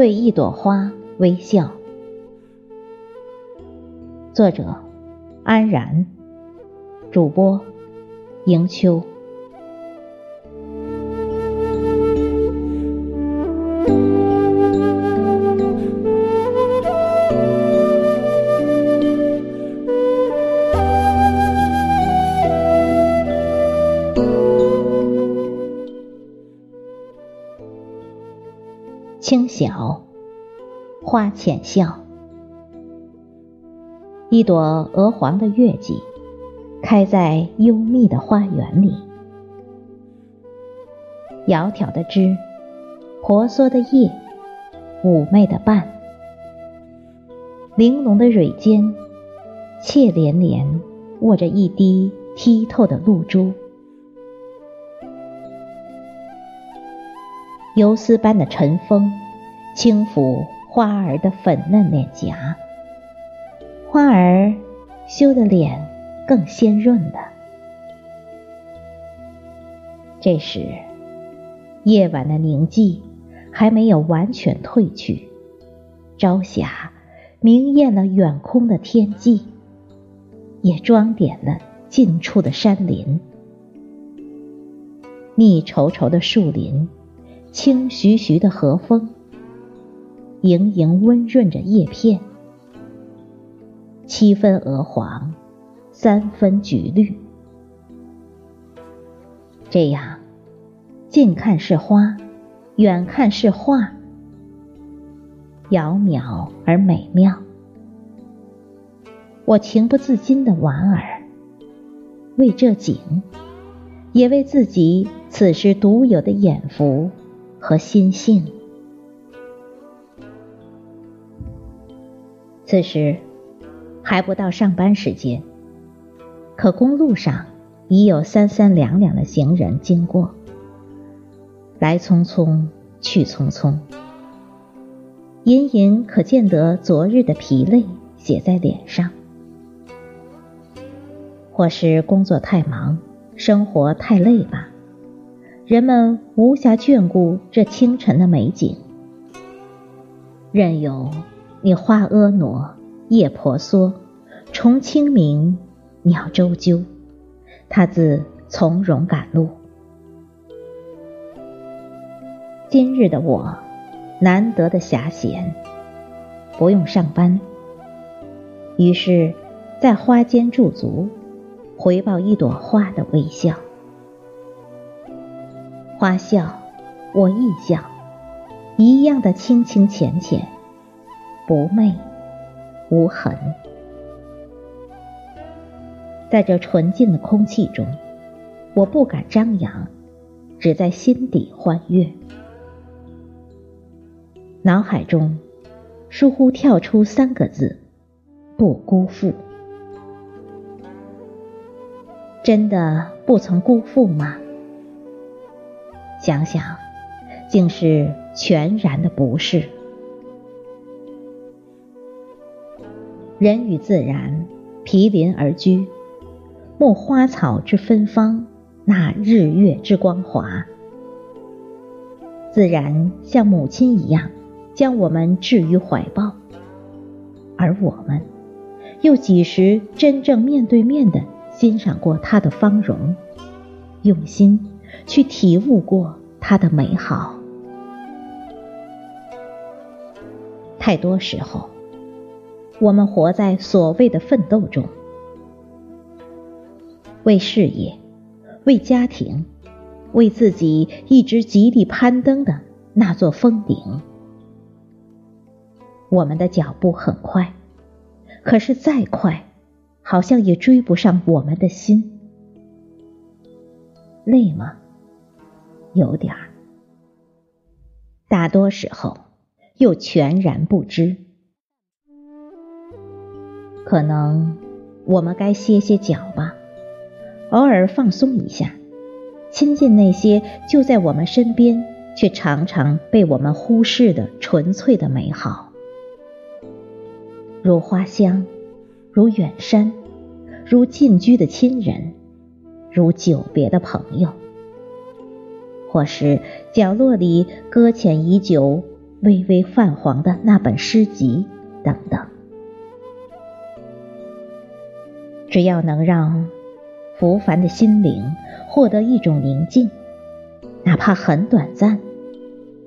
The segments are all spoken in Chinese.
对一朵花微笑。作者：安然，主播：迎秋。清晓，花浅笑。一朵鹅黄的月季，开在幽密的花园里。窈窕的枝，婆娑的叶，妩媚的瓣，玲珑的蕊尖，怯连连握着一滴剔透的露珠。游丝般的晨风，轻抚花儿的粉嫩脸颊，花儿羞得脸更鲜润了。这时，夜晚的宁静还没有完全褪去，朝霞明艳了远空的天际，也装点了近处的山林，密稠稠的树林。轻徐徐的和风，盈盈温润着叶片，七分鹅黄，三分橘绿。这样，近看是花，远看是画，窈窕而美妙。我情不自禁的莞尔，为这景，也为自己此时独有的眼福。和心性。此时还不到上班时间，可公路上已有三三两两的行人经过，来匆匆去匆匆，隐隐可见得昨日的疲累写在脸上，或是工作太忙，生活太累吧。人们无暇眷顾这清晨的美景，任由你花婀娜，叶婆娑，虫清明，鸟啁啾，他自从容赶路。今日的我，难得的暇闲，不用上班，于是，在花间驻足，回报一朵花的微笑。花笑，我亦笑，一样的清清浅浅，不媚，无痕。在这纯净的空气中，我不敢张扬，只在心底欢悦。脑海中疏忽跳出三个字：不辜负。真的不曾辜负吗？想想，竟是全然的不是。人与自然毗邻而居，莫花草之芬芳，那日月之光华。自然像母亲一样，将我们置于怀抱，而我们，又几时真正面对面的欣赏过它的芳容，用心？去体悟过它的美好。太多时候，我们活在所谓的奋斗中，为事业，为家庭，为自己一直极力攀登的那座峰顶。我们的脚步很快，可是再快，好像也追不上我们的心。累吗？有点儿，大多时候又全然不知。可能我们该歇歇脚吧，偶尔放松一下，亲近那些就在我们身边却常常被我们忽视的纯粹的美好，如花香，如远山，如近居的亲人，如久别的朋友。或是角落里搁浅已久、微微泛黄的那本诗集等等。只要能让浮凡的心灵获得一种宁静，哪怕很短暂，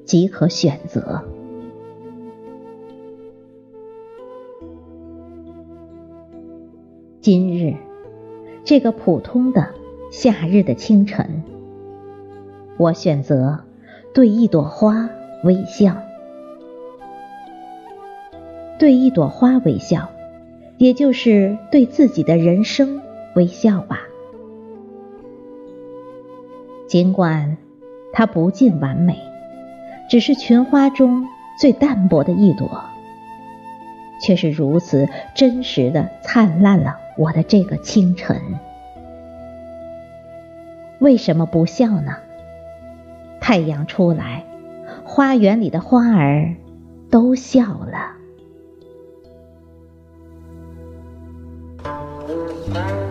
即可选择。今日这个普通的夏日的清晨，我选择对一朵花微笑，对一朵花微笑。也就是对自己的人生微笑吧。尽管它不尽完美，只是群花中最淡薄的一朵，却是如此真实的灿烂了我的这个清晨。为什么不笑呢？太阳出来，花园里的花儿都笑了。Bye.